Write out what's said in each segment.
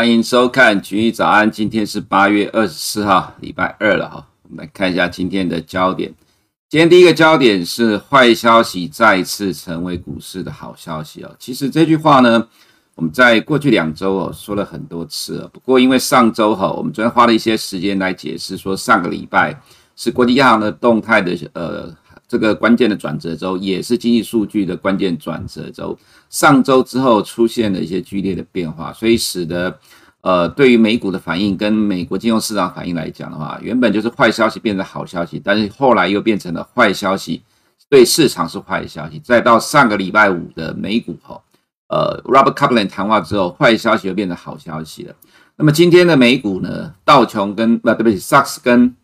欢迎收看《群益早安》，今天是八月二十四号，礼拜二了哈。我们来看一下今天的焦点。今天第一个焦点是坏消息再次成为股市的好消息哦。其实这句话呢，我们在过去两周哦说了很多次了。不过因为上周哈，我们昨天花了一些时间来解释，说上个礼拜是国际央行的动态的呃。这个关键的转折周也是经济数据的关键转折周。上周之后出现了一些剧烈的变化，所以使得呃，对于美股的反应跟美国金融市场反应来讲的话，原本就是坏消息变成好消息，但是后来又变成了坏消息，对市场是坏消息。再到上个礼拜五的美股哈，呃，Robert Kaplan 谈话之后，坏消息又变成好消息了。那么今天的美股呢，道琼跟呃，对不起，Sax 跟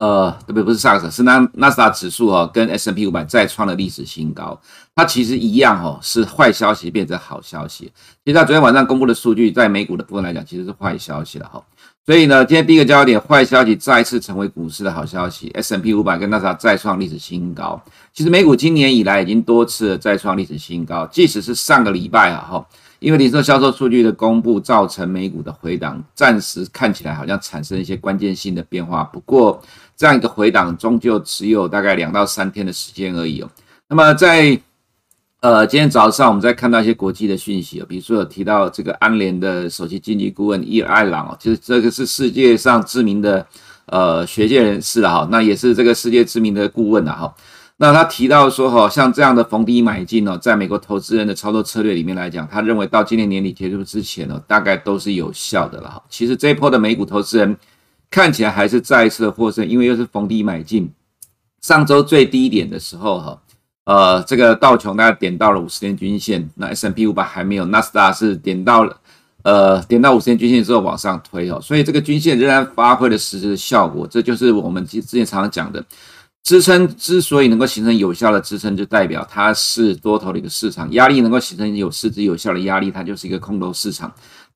呃，对不对？不是上个，是纳纳斯达指数哦，跟 S&P 五百再创了历史新高。它其实一样哦，是坏消息变成好消息。其实它昨天晚上公布的数据，在美股的部分来讲，其实是坏消息了哈。所以呢，今天第一个焦点，坏消息再次成为股市的好消息。S&P 五百跟纳斯达再创历史新高。其实美股今年以来已经多次再创历史新高，即使是上个礼拜啊哈。因为零售销售数据的公布，造成美股的回档，暂时看起来好像产生一些关键性的变化。不过，这样一个回档终究只有大概两到三天的时间而已哦。那么在呃今天早上，我们在看到一些国际的讯息哦，比如说有提到这个安联的首席经济顾问伊尔艾朗哦，其实这个是世界上知名的呃学界人士了哈，那也是这个世界知名的顾问了哈。那他提到说，哈，像这样的逢低买进哦，在美国投资人的操作策略里面来讲，他认为到今年年底结束之前呢，大概都是有效的了哈。其实这一波的美股投资人看起来还是再一次的获胜，因为又是逢低买进。上周最低点的时候，哈，呃，这个道琼大概点到了五十天均线，那 S&P 五百还没有，纳斯达是点到了，呃，点到五十天均线之后往上推哦，所以这个均线仍然发挥了实质的效果，这就是我们之之前常常讲的。支撑之所以能够形成有效的支撑，就代表它是多头的一个市场；压力能够形成有实质有效的压力，它就是一个空头市场。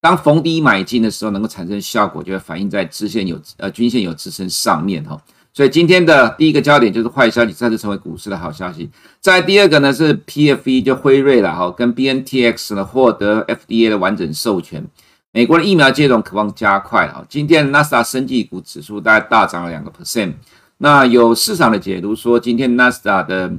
当逢低买进的时候，能够产生效果，就会反映在支线有呃均线有支撑上面哈。所以今天的第一个焦点就是坏消息再次成为股市的好消息。再第二个呢是 PFE 就辉瑞了哈，跟 BNTX 呢获得 FDA 的完整授权，美国的疫苗接种渴望加快哈。今天纳斯达生技股指数大概大涨了两个 percent。那有市场的解读说，今天纳斯达的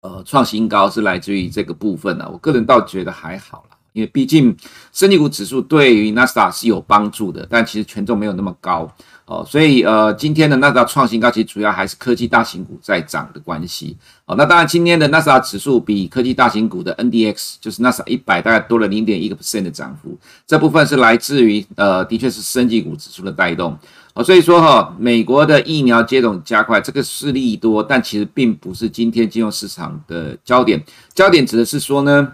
呃创新高是来自于这个部分呢、啊。我个人倒觉得还好啦，因为毕竟生技股指数对于纳斯达是有帮助的，但其实权重没有那么高哦，所以呃今天的纳斯达创新高，其实主要还是科技大型股在涨的关系哦。那当然，今天的纳斯达指数比科技大型股的 NDX 就是纳斯达一百大概多了零点一个 percent 的涨幅，这部分是来自于呃的确是生技股指数的带动。所以说哈，美国的疫苗接种加快，这个是利多，但其实并不是今天金融市场的焦点。焦点指的是说呢，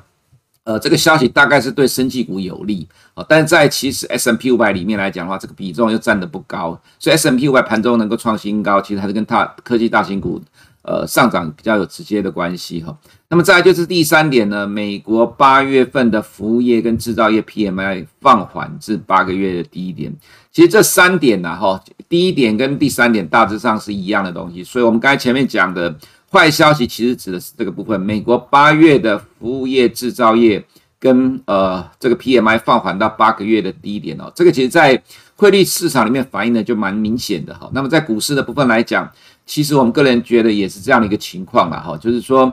呃，这个消息大概是对生技股有利啊，但是在其实 S M P 五百里面来讲的话，这个比重又占得不高，所以 S M P 五百盘中能够创新高，其实还是跟它科技大型股。呃，上涨比较有直接的关系哈。那么再来就是第三点呢，美国八月份的服务业跟制造业 PMI 放缓至八个月的低点。其实这三点呢，哈，第一点跟第三点大致上是一样的东西。所以我们刚才前面讲的坏消息，其实指的是这个部分，美国八月的服务业、制造业跟呃这个 PMI 放缓到八个月的低点哦。这个其实在汇率市场里面反映的就蛮明显的哈。那么在股市的部分来讲，其实我们个人觉得也是这样的一个情况了哈，就是说，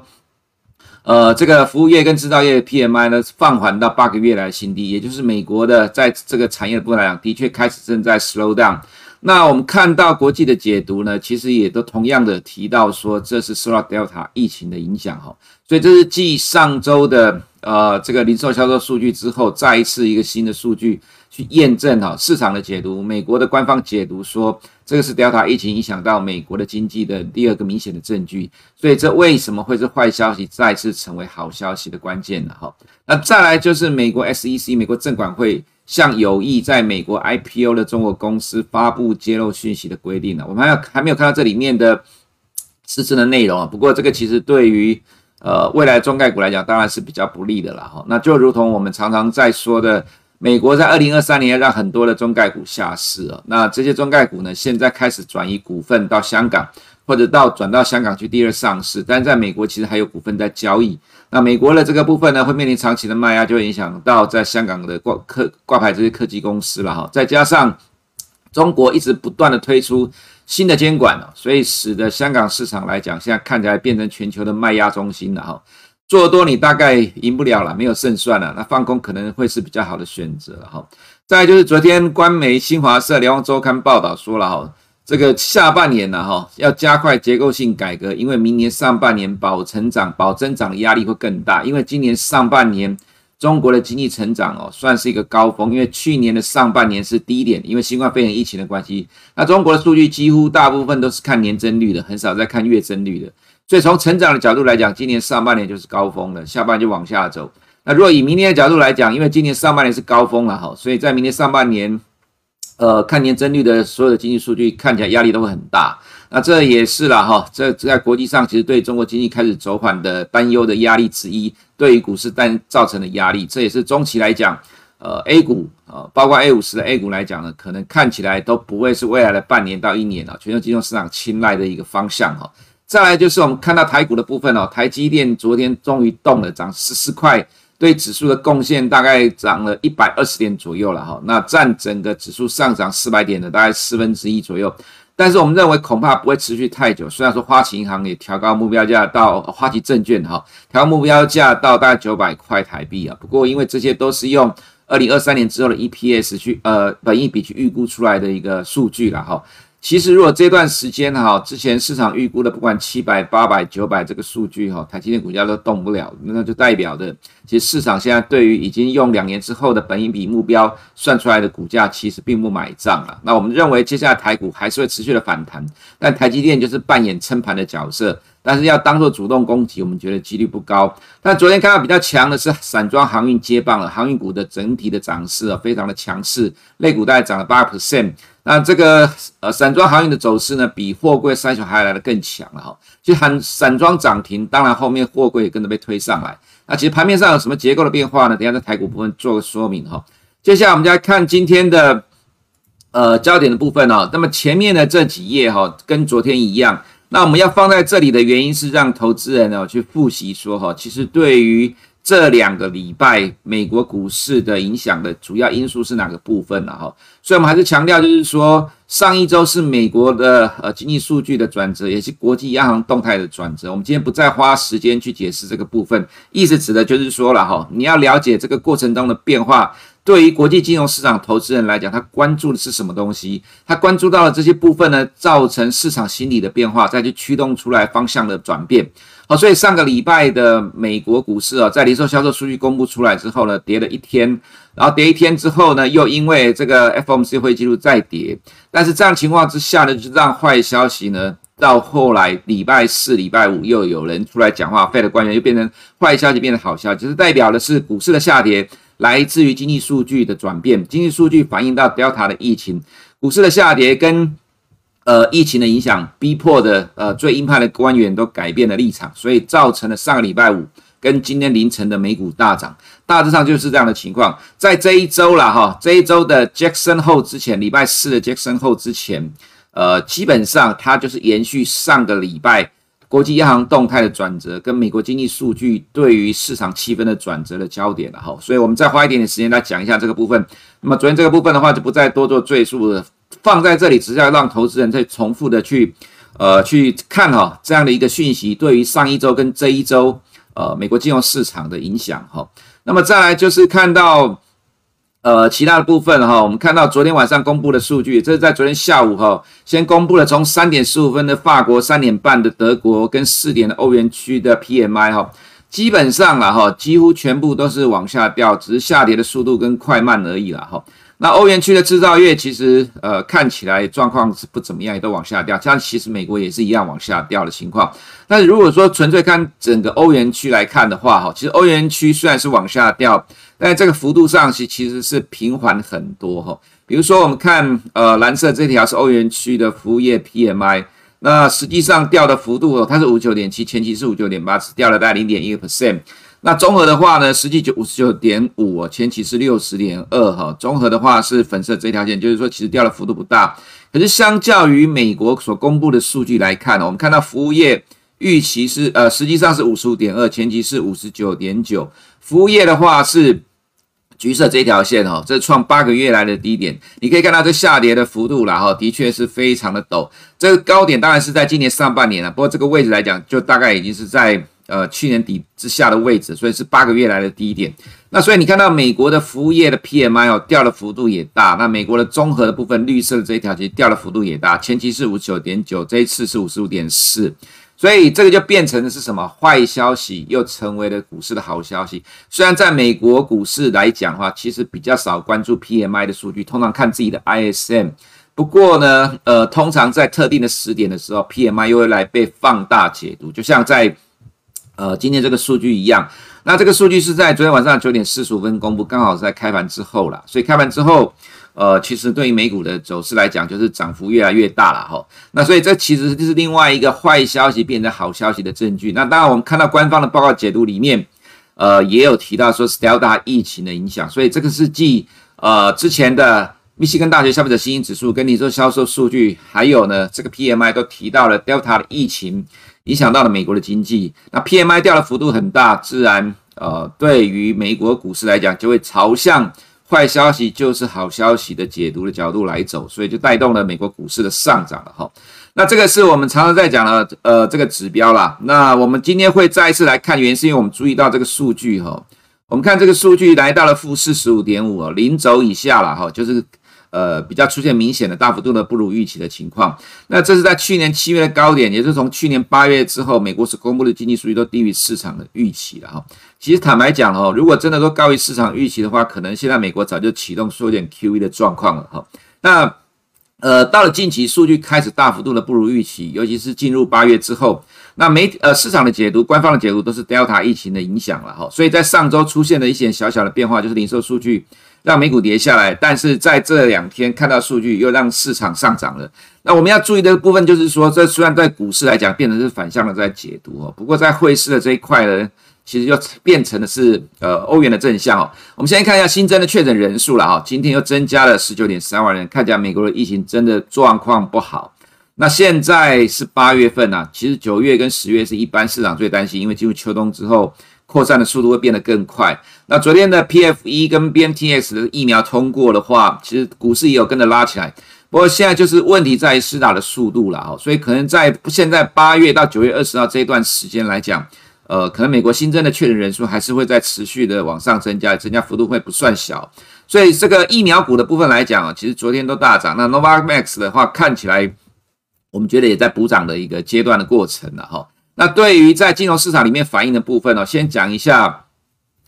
呃，这个服务业跟制造业 PMI 呢放缓到八个月来新低，也就是美国的在这个产业的部分来讲，的确开始正在 slow down。那我们看到国际的解读呢，其实也都同样的提到说，这是受到 Delta 疫情的影响哈，所以这是继上周的呃这个零售销售数据之后，再一次一个新的数据。去验证哈市场的解读，美国的官方解读说，这个是 Delta 疫情影响到美国的经济的第二个明显的证据，所以这为什么会是坏消息再次成为好消息的关键呢？哈，那再来就是美国 SEC 美国证管会向有意在美国 IPO 的中国公司发布揭露讯息的规定呢，我们还有还没有看到这里面的实质的内容啊，不过这个其实对于呃未来中概股来讲当然是比较不利的了哈，那就如同我们常常在说的。美国在二零二三年让很多的中概股下市了，那这些中概股呢，现在开始转移股份到香港，或者到转到香港去第二上市，但在美国其实还有股份在交易，那美国的这个部分呢，会面临长期的卖压，就会影响到在香港的挂科挂牌这些科技公司了哈。再加上中国一直不断的推出新的监管，所以使得香港市场来讲，现在看起来变成全球的卖压中心了哈。做多你大概赢不了了，没有胜算了，那放空可能会是比较好的选择哈。再就是昨天官媒新华社、联合周刊报道说了哈。这个下半年呢，哈，要加快结构性改革，因为明年上半年保成长、保增长的压力会更大。因为今年上半年中国的经济成长哦，算是一个高峰，因为去年的上半年是低点，因为新冠肺炎疫情的关系。那中国的数据几乎大部分都是看年增率的，很少在看月增率的。所以从成长的角度来讲，今年上半年就是高峰了，下半年就往下走。那如果以明年的角度来讲，因为今年上半年是高峰了哈，所以在明年上半年。呃，看年增率的所有的经济数据看起来压力都会很大，那这也是了哈，这在国际上其实对中国经济开始走缓的担忧的压力之一，对于股市但造成的压力，这也是中期来讲，呃，A 股呃，包括 A 五十的 A 股来讲呢，可能看起来都不会是未来的半年到一年啊，全球金融市场青睐的一个方向哈。再来就是我们看到台股的部分哦，台积电昨天终于动了，涨十四块。对指数的贡献大概涨了一百二十点左右了哈，那占整个指数上涨四百点的大概四分之一左右，但是我们认为恐怕不会持续太久。虽然说花旗银行也调高目标价到花旗证券哈，调目标价到大概九百块台币啊，不过因为这些都是用二零二三年之后的 EPS 去呃本益比去预估出来的一个数据了哈。其实，如果这段时间哈，之前市场预估的不管七百、八百、九百这个数据哈，台积电股价都动不了，那就代表的，其实市场现在对于已经用两年之后的本益比目标算出来的股价，其实并不买账了。那我们认为接下来台股还是会持续的反弹，但台积电就是扮演撑盘的角色，但是要当做主动攻击，我们觉得几率不高。但昨天看到比较强的是散装航运接棒了，航运股的整体的涨势啊，非常的强势，类股大概涨了八 percent。那这个呃，散装航运的走势呢，比货柜三雄还来得更强了哈。就喊散装涨停，当然后面货柜也跟着被推上来。那其实盘面上有什么结构的变化呢？等下在台股部分做个说明哈。接下来我们就来看今天的呃焦点的部分哦。那么前面的这几页哈，跟昨天一样。那我们要放在这里的原因是让投资人呢去复习说哈，其实对于。这两个礼拜美国股市的影响的主要因素是哪个部分呢？哈，所以我们还是强调，就是说上一周是美国的呃经济数据的转折，也是国际央行动态的转折。我们今天不再花时间去解释这个部分，意思指的就是说了哈，你要了解这个过程中的变化。对于国际金融市场投资人来讲，他关注的是什么东西？他关注到了这些部分呢，造成市场心理的变化，再去驱动出来方向的转变。好，所以上个礼拜的美国股市啊，在零售销售数据公布出来之后呢，跌了一天，然后跌一天之后呢，又因为这个 FOMC 会议记录再跌，但是这样情况之下呢，就让坏消息呢，到后来礼拜四、礼拜五又有人出来讲话，Fed 官员又变成坏消息变成好消息，就是代表的是股市的下跌。来自于经济数据的转变，经济数据反映到 Delta 的疫情，股市的下跌跟呃疫情的影响，逼迫的呃最鹰派的官员都改变了立场，所以造成了上个礼拜五跟今天凌晨的美股大涨，大致上就是这样的情况。在这一周了哈，这一周的 Jackson 后之前，礼拜四的 Jackson 后之前，呃，基本上它就是延续上个礼拜。国际央行动态的转折跟美国经济数据对于市场气氛的转折的焦点了哈，所以我们再花一点点时间来讲一下这个部分。那么昨天这个部分的话就不再多做赘述了，放在这里只是要让投资人再重复的去呃去看哈这样的一个讯息对于上一周跟这一周呃美国金融市场的影响哈。那么再来就是看到。呃，其他的部分哈，我们看到昨天晚上公布的数据，这是在昨天下午哈，先公布了从三点十五分的法国、三点半的德国跟四点的欧元区的 PMI 哈，基本上了哈，几乎全部都是往下掉，只是下跌的速度跟快慢而已了哈。那欧元区的制造业其实呃看起来状况是不怎么样，也都往下掉。像其实美国也是一样往下掉的情况。但如果说纯粹看整个欧元区来看的话，哈，其实欧元区虽然是往下掉，但这个幅度上其其实是平缓很多哈。比如说我们看呃蓝色这条是欧元区的服务业 PMI，那实际上掉的幅度它是五九点七，前期是五九点八，只掉了大概零点一个 percent。那综合的话呢，实际就五十九点五，前期是六十点二哈。综合的话是粉色这条线，就是说其实掉的幅度不大。可是相较于美国所公布的数据来看，我们看到服务业预期是呃实际上是五十五点二，前期是五十九点九。服务业的话是橘色这条线哦，这创八个月来的低点。你可以看到这下跌的幅度啦哈，的确是非常的陡。这个高点当然是在今年上半年了，不过这个位置来讲，就大概已经是在呃去年底之下的位置，所以是八个月来的低点。那所以你看到美国的服务业的 PMI 哦掉的幅度也大，那美国的综合的部分绿色的这一条其实掉的幅度也大，前期是五十九点九，这一次是五十五点四。所以这个就变成的是什么？坏消息又成为了股市的好消息。虽然在美国股市来讲的话，其实比较少关注 PMI 的数据，通常看自己的 ISM。不过呢，呃，通常在特定的时点的时候，PMI 又会来被放大解读，就像在呃今天这个数据一样。那这个数据是在昨天晚上九点四十五分公布，刚好是在开盘之后啦。所以开盘之后。呃，其实对于美股的走势来讲，就是涨幅越来越大了哈。那所以这其实就是另外一个坏消息变成好消息的证据。那当然，我们看到官方的报告解读里面，呃，也有提到说是 Delta 疫情的影响。所以这个是继呃之前的密西根大学消费者信心指数跟你说销售数据，还有呢这个 PMI 都提到了 Delta 的疫情影响到了美国的经济。那 PMI 掉的幅度很大，自然呃对于美国股市来讲就会朝向。坏消息就是好消息的解读的角度来走，所以就带动了美国股市的上涨了哈。那这个是我们常常在讲的呃这个指标啦。那我们今天会再一次来看，原因是因为我们注意到这个数据哈。我们看这个数据来到了负四十五点五，零轴以下了哈，就是。呃，比较出现明显的大幅度的不如预期的情况。那这是在去年七月的高点，也是从去年八月之后，美国所公布的经济数据都低于市场的预期了哈。其实坦白讲哦，如果真的都高于市场预期的话，可能现在美国早就启动缩减 QE 的状况了哈。那呃，到了近期数据开始大幅度的不如预期，尤其是进入八月之后，那媒呃市场的解读、官方的解读都是 Delta 疫情的影响了哈。所以在上周出现了一些小小的变化，就是零售数据。让美股跌下来，但是在这两天看到数据又让市场上涨了。那我们要注意的部分就是说，这虽然在股市来讲变成是反向的在解读哦，不过在汇市的这一块呢，其实又变成的是呃欧元的正向哦。我们先看一下新增的确诊人数了哈，今天又增加了十九点三万人，看起来美国的疫情真的状况不好。那现在是八月份呐，其实九月跟十月是一般市场最担心，因为进入秋冬之后。扩散的速度会变得更快。那昨天的 PFE 跟 BNTX 的疫苗通过的话，其实股市也有跟着拉起来。不过现在就是问题在于施打的速度了哈，所以可能在现在八月到九月二十号这一段时间来讲，呃，可能美国新增的确诊人数还是会在持续的往上增加，增加幅度会不算小。所以这个疫苗股的部分来讲啊，其实昨天都大涨。那 Novavax 的话，看起来我们觉得也在补涨的一个阶段的过程了哈。那对于在金融市场里面反映的部分呢，先讲一下，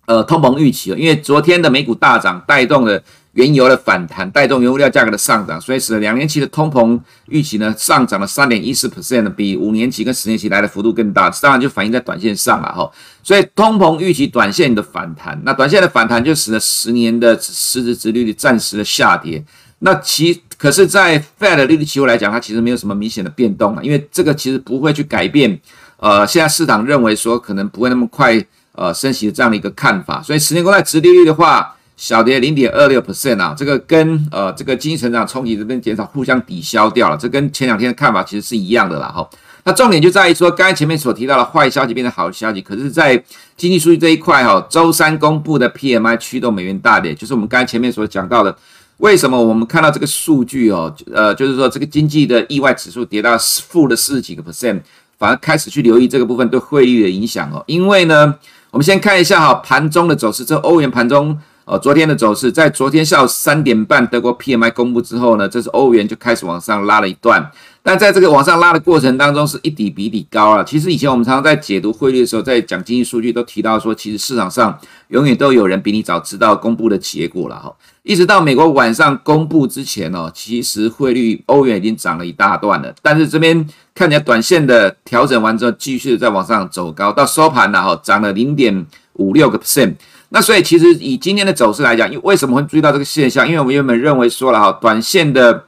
呃，通膨预期，因为昨天的美股大涨，带动了原油的反弹，带动原物料价格的上涨，所以使得两年期的通膨预期呢上涨了三点一四 percent，比五年期跟十年期来的幅度更大，当然就反映在短线上了哈。所以通膨预期短线的反弹，那短线的反弹就使得十年的实质殖利率暂时的下跌。那其可是，在 Fed 利率期货来讲，它其实没有什么明显的变动啊，因为这个其实不会去改变。呃，现在市场认为说可能不会那么快呃升息的这样的一个看法，所以十年公债殖利率的话小跌零点二六 percent 啊，这个跟呃这个经济成长冲击这边减少互相抵消掉了，这跟前两天的看法其实是一样的啦哈。那重点就在于说，刚才前面所提到的坏消息变成好消息，可是，在经济数据这一块哈，周三公布的 PMI 驱动美元大跌，就是我们刚才前面所讲到的，为什么我们看到这个数据哦，呃，就是说这个经济的意外指数跌到负的四十几个 percent。反而开始去留意这个部分对汇率的影响哦，因为呢，我们先看一下哈盘中的走势，这欧元盘中哦昨天的走势，在昨天下午三点半德国 PMI 公布之后呢，这是欧元就开始往上拉了一段，但在这个往上拉的过程当中是一底比底高啊。其实以前我们常常在解读汇率的时候，在讲经济数据都提到说，其实市场上永远都有人比你早知道公布的结果了哈。一直到美国晚上公布之前哦，其实汇率欧元已经涨了一大段了。但是这边看起来短线的调整完之后，继续在往上走高，到收盘了哈，涨了零点五六个 percent。那所以其实以今天的走势来讲，因为什么会注意到这个现象？因为我们原本认为说了哈，短线的。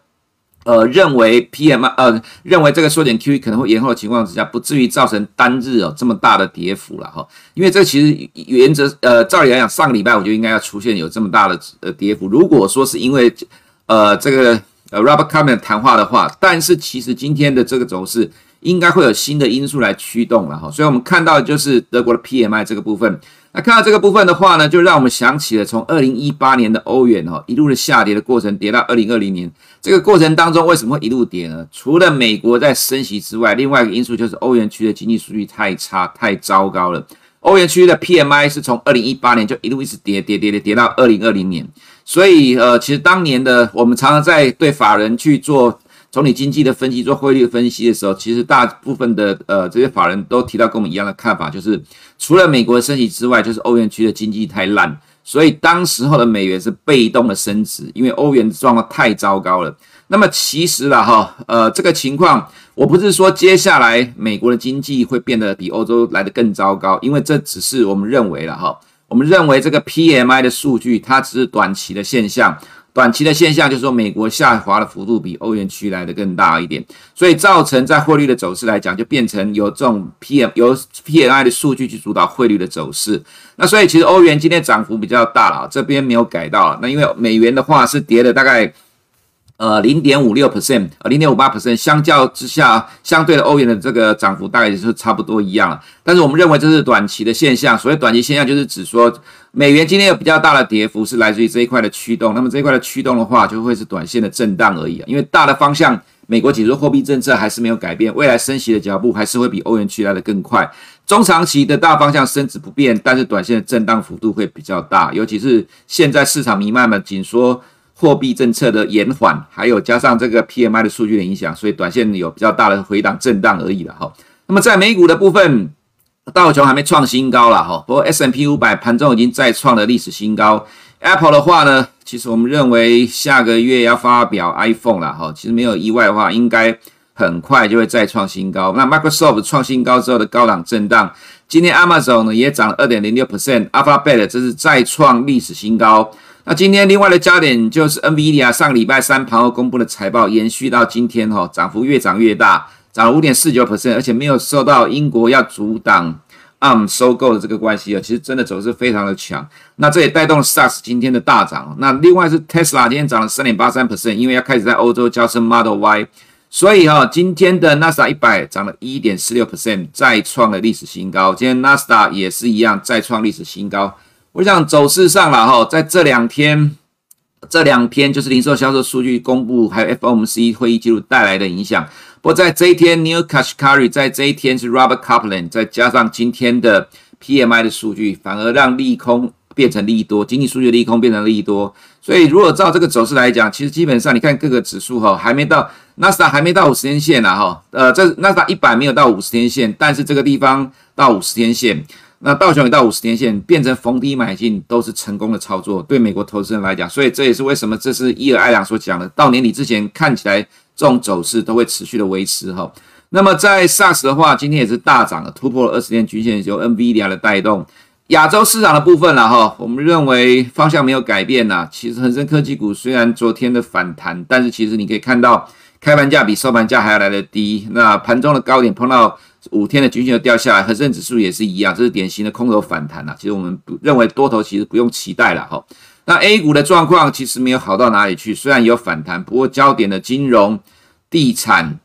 呃，认为 P M 呃，认为这个缩减 QE 可能会延后的情况之下，不至于造成单日哦这么大的跌幅了哈。因为这其实原则呃，照理来讲，上个礼拜我就应该要出现有这么大的呃跌幅。如果说是因为呃这个呃 Robert Kaplan 谈话的话，但是其实今天的这个走势应该会有新的因素来驱动了哈。所以我们看到就是德国的 PMI 这个部分。那看到这个部分的话呢，就让我们想起了从二零一八年的欧元哦，一路的下跌的过程，跌到二零二零年这个过程当中，为什么会一路跌呢？除了美国在升息之外，另外一个因素就是欧元区的经济数据太差、太糟糕了。欧元区的 PMI 是从二零一八年就一路一直跌跌跌跌跌到二零二零年，所以呃，其实当年的我们常常在对法人去做。从你经济的分析做汇率分析的时候，其实大部分的呃这些法人都提到跟我们一样的看法，就是除了美国的升息之外，就是欧元区的经济太烂，所以当时候的美元是被动的升值，因为欧元状况太糟糕了。那么其实啦哈，呃这个情况，我不是说接下来美国的经济会变得比欧洲来得更糟糕，因为这只是我们认为了哈，我们认为这个 PMI 的数据它只是短期的现象。短期的现象就是说，美国下滑的幅度比欧元区来的更大一点，所以造成在汇率的走势来讲，就变成由这种 PM 由 PMI 的数据去主导汇率的走势。那所以其实欧元今天涨幅比较大了，这边没有改到。那因为美元的话是跌了大概。呃，零点五六 percent，呃，零点五八 percent，相较之下，相对的欧元的这个涨幅大概也是差不多一样了。但是我们认为这是短期的现象，所谓短期现象就是指说，美元今天有比较大的跌幅是来自于这一块的驱动。那么这一块的驱动的话，就会是短线的震荡而已啊。因为大的方向，美国紧缩货币政策还是没有改变，未来升息的脚步还是会比欧元区来的更快。中长期的大方向升值不变，但是短线的震荡幅度会比较大，尤其是现在市场弥漫的紧缩。货币政策的延缓，还有加上这个 PMI 的数据的影响，所以短线有比较大的回档震荡而已了哈。那么在美股的部分，道琼还没创新高了哈，不过 S M P 五百盘中已经再创了历史新高。Apple 的话呢，其实我们认为下个月要发表 iPhone 了哈，其实没有意外的话，应该很快就会再创新高。那 Microsoft 创新高之后的高档震荡，今天 Amazon 呢也涨了二点零六 percent，Alphabet 这是再创历史新高。那今天另外的焦点就是 NVIDIA 上礼拜三盘后公布的财报，延续到今天哈，涨幅越涨越大，涨了五点四九 percent，而且没有受到英国要阻挡 ARM 收购的这个关系啊，其实真的走势非常的强。那这也带动了 SaaS 今天的大涨。那另外是 Tesla 今天涨了三点八三 percent，因为要开始在欧洲交车 Model Y，所以哈，今天的 NASA 一百涨了一点四六 percent，再创了历史新高。今天 NASA 也是一样，再创历史新高。我想走势上了哈，在这两天，这两天就是零售销售数据公布，还有 FOMC 会议记录带来的影响。不过在这一天，Neel Kashkari 在这一天是 Robert Kaplan，再加上今天的 PMI 的数据，反而让利空变成利多，经济数据利空变成利多。所以如果照这个走势来讲，其实基本上你看各个指数哈，还没到纳斯达还没到五十天线呢哈，呃，这纳斯达一百没有到五十天线，但是这个地方到五十天线。那道琼也到五十天线，变成逢低买进，都是成功的操作。对美国投资人来讲，所以这也是为什么这是伊尔艾朗所讲的，到年底之前看起来这种走势都会持续的维持哈。那么在 SARS 的话，今天也是大涨了，突破了二十天均线，由 NVIDIA 的带动。亚洲市场的部分了哈，我们认为方向没有改变呐。其实恒生科技股虽然昨天的反弹，但是其实你可以看到开盘价比收盘价还要来得低，那盘中的高点碰到。五天的均线又掉下来，恒生指数也是一样，这是典型的空头反弹啊。其实我们不认为多头其实不用期待了哈。那 A 股的状况其实没有好到哪里去，虽然有反弹，不过焦点的金融、地产，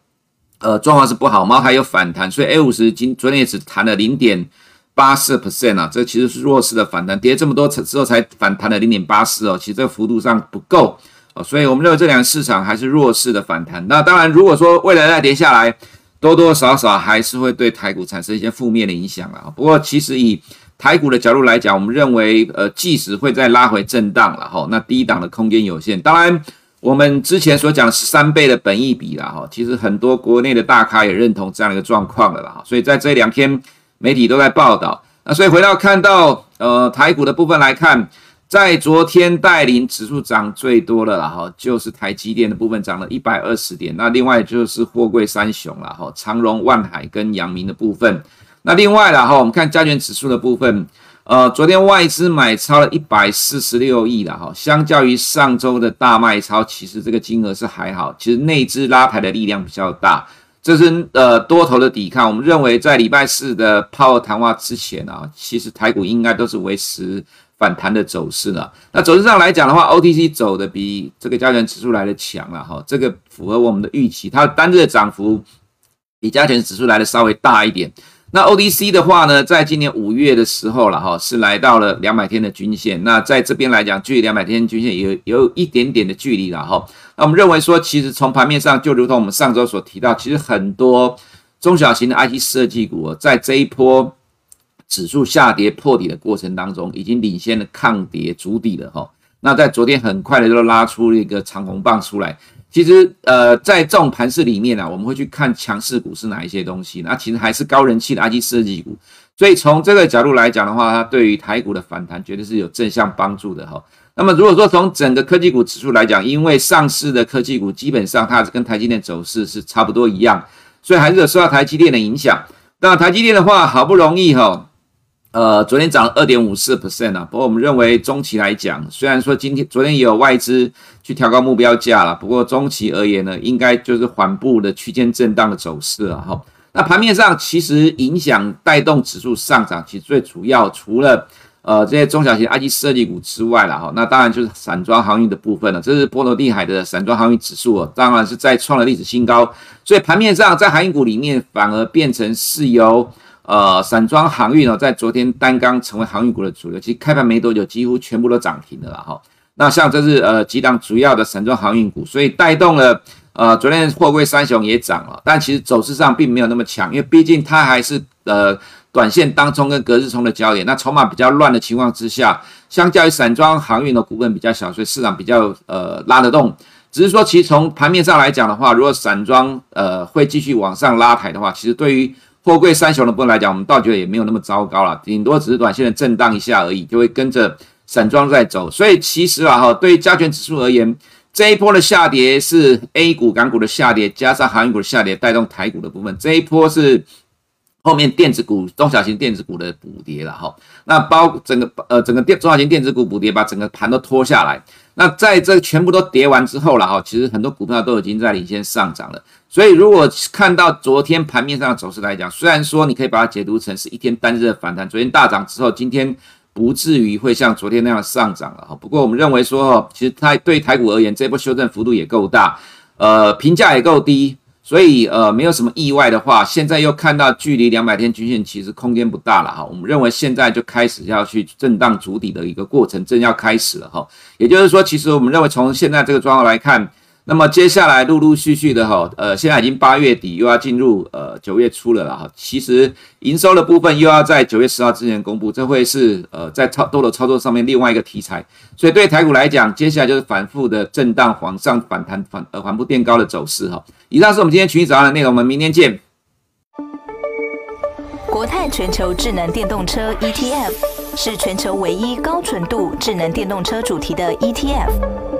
呃，状况是不好。猫还有反弹，所以 A 五十今昨天也只弹了零点八四 percent 啊，这其实是弱势的反弹，跌这么多之后才反弹了零点八四哦，其实这个幅度上不够哦，所以我们认为这两个市场还是弱势的反弹。那当然，如果说未来再跌下来，多多少少还是会对台股产生一些负面的影响啊。不过，其实以台股的角度来讲，我们认为，呃，即使会再拉回震荡了哈，那低档的空间有限。当然，我们之前所讲三倍的本益比了哈，其实很多国内的大咖也认同这样的一个状况了哈。所以在这两天媒体都在报道。那所以回到看到呃台股的部分来看。在昨天带领指数涨最多的了哈，就是台积电的部分涨了一百二十点。那另外就是货柜三雄了哈，长荣、万海跟阳明的部分。那另外了哈，我们看加权指数的部分，呃，昨天外资买超了一百四十六亿了哈，相较于上周的大卖超，其实这个金额是还好。其实内资拉抬的力量比较大，这是呃多头的抵抗。我们认为在礼拜四的鲍尔谈话之前啊，其实台股应该都是维持。反弹的走势呢？那走势上来讲的话，OTC 走的比这个加权指数来的强了哈，这个符合我们的预期。它单日的涨幅比加权指数来的稍微大一点。那 OTC 的话呢，在今年五月的时候了哈，是来到了两百天的均线。那在这边来讲，距离两百天均线有有一点点的距离了哈。那我们认为说，其实从盘面上，就如同我们上周所提到，其实很多中小型的 I T 设计股，在这一波指数下跌破底的过程当中，已经领先了抗跌筑底了哈。那在昨天很快的就拉出了一个长红棒出来。其实，呃，在这种盘势里面啊，我们会去看强势股是哪一些东西。那其实还是高人气的 IC 设计股。所以从这个角度来讲的话，它对于台股的反弹绝对是有正向帮助的哈。那么如果说从整个科技股指数来讲，因为上市的科技股基本上它是跟台积电走势是差不多一样，所以还是有受到台积电的影响。那台积电的话，好不容易哈。呃，昨天涨了二点五四 percent 啊，不过我们认为中期来讲，虽然说今天昨天也有外资去调高目标价了，不过中期而言呢，应该就是缓步的区间震荡的走势了哈。那盘面上其实影响带动指数上涨，其实最主要除了呃这些中小型 IT 设计股之外了哈，那当然就是散装航运的部分了。这是波罗的海的散装航运指数哦，当然是再创了历史新高，所以盘面上在航运股里面反而变成是由。呃，散装航运呢，在昨天单刚成为航运股的主流，其实开盘没多久，几乎全部都涨停了哈。那像这是呃几档主要的散装航运股，所以带动了呃昨天货柜三雄也涨了，但其实走势上并没有那么强，因为毕竟它还是呃短线当冲跟隔日冲的焦点，那筹码比较乱的情况之下，相较于散装航运的股份比较小，所以市场比较呃拉得动。只是说，其实从盘面上来讲的话，如果散装呃会继续往上拉抬的话，其实对于货柜三雄的部分来讲，我们倒觉得也没有那么糟糕了，顶多只是短线的震荡一下而已，就会跟着散装在走。所以其实啊哈，对于加权指数而言，这一波的下跌是 A 股、港股的下跌，加上航运股的下跌带动台股的部分。这一波是后面电子股、中小型电子股的补跌了哈。那包整个呃整个电中小型电子股补跌，把整个盘都拖下来。那在这全部都跌完之后了哈，其实很多股票都已经在领先上涨了。所以如果看到昨天盘面上的走势来讲，虽然说你可以把它解读成是一天单日的反弹，昨天大涨之后，今天不至于会像昨天那样上涨了哈。不过我们认为说，其实它对台股而言，这波修正幅度也够大，呃，评价也够低。所以，呃，没有什么意外的话，现在又看到距离两百天均线其实空间不大了哈。我们认为现在就开始要去震荡筑底的一个过程正要开始了哈。也就是说，其实我们认为从现在这个状况来看。那么接下来陆陆续续的哈，呃，现在已经八月底，又要进入呃九月初了啦哈。其实营收的部分又要在九月十号之前公布，这会是呃在操多头操作上面另外一个题材。所以对台股来讲，接下来就是反复的震荡往上反弹反呃缓步垫高的走势哈。以上是我们今天群益早上的内容，我们明天见。国泰全球智能电动车 ETF 是全球唯一高纯度智能电动车主题的 ETF。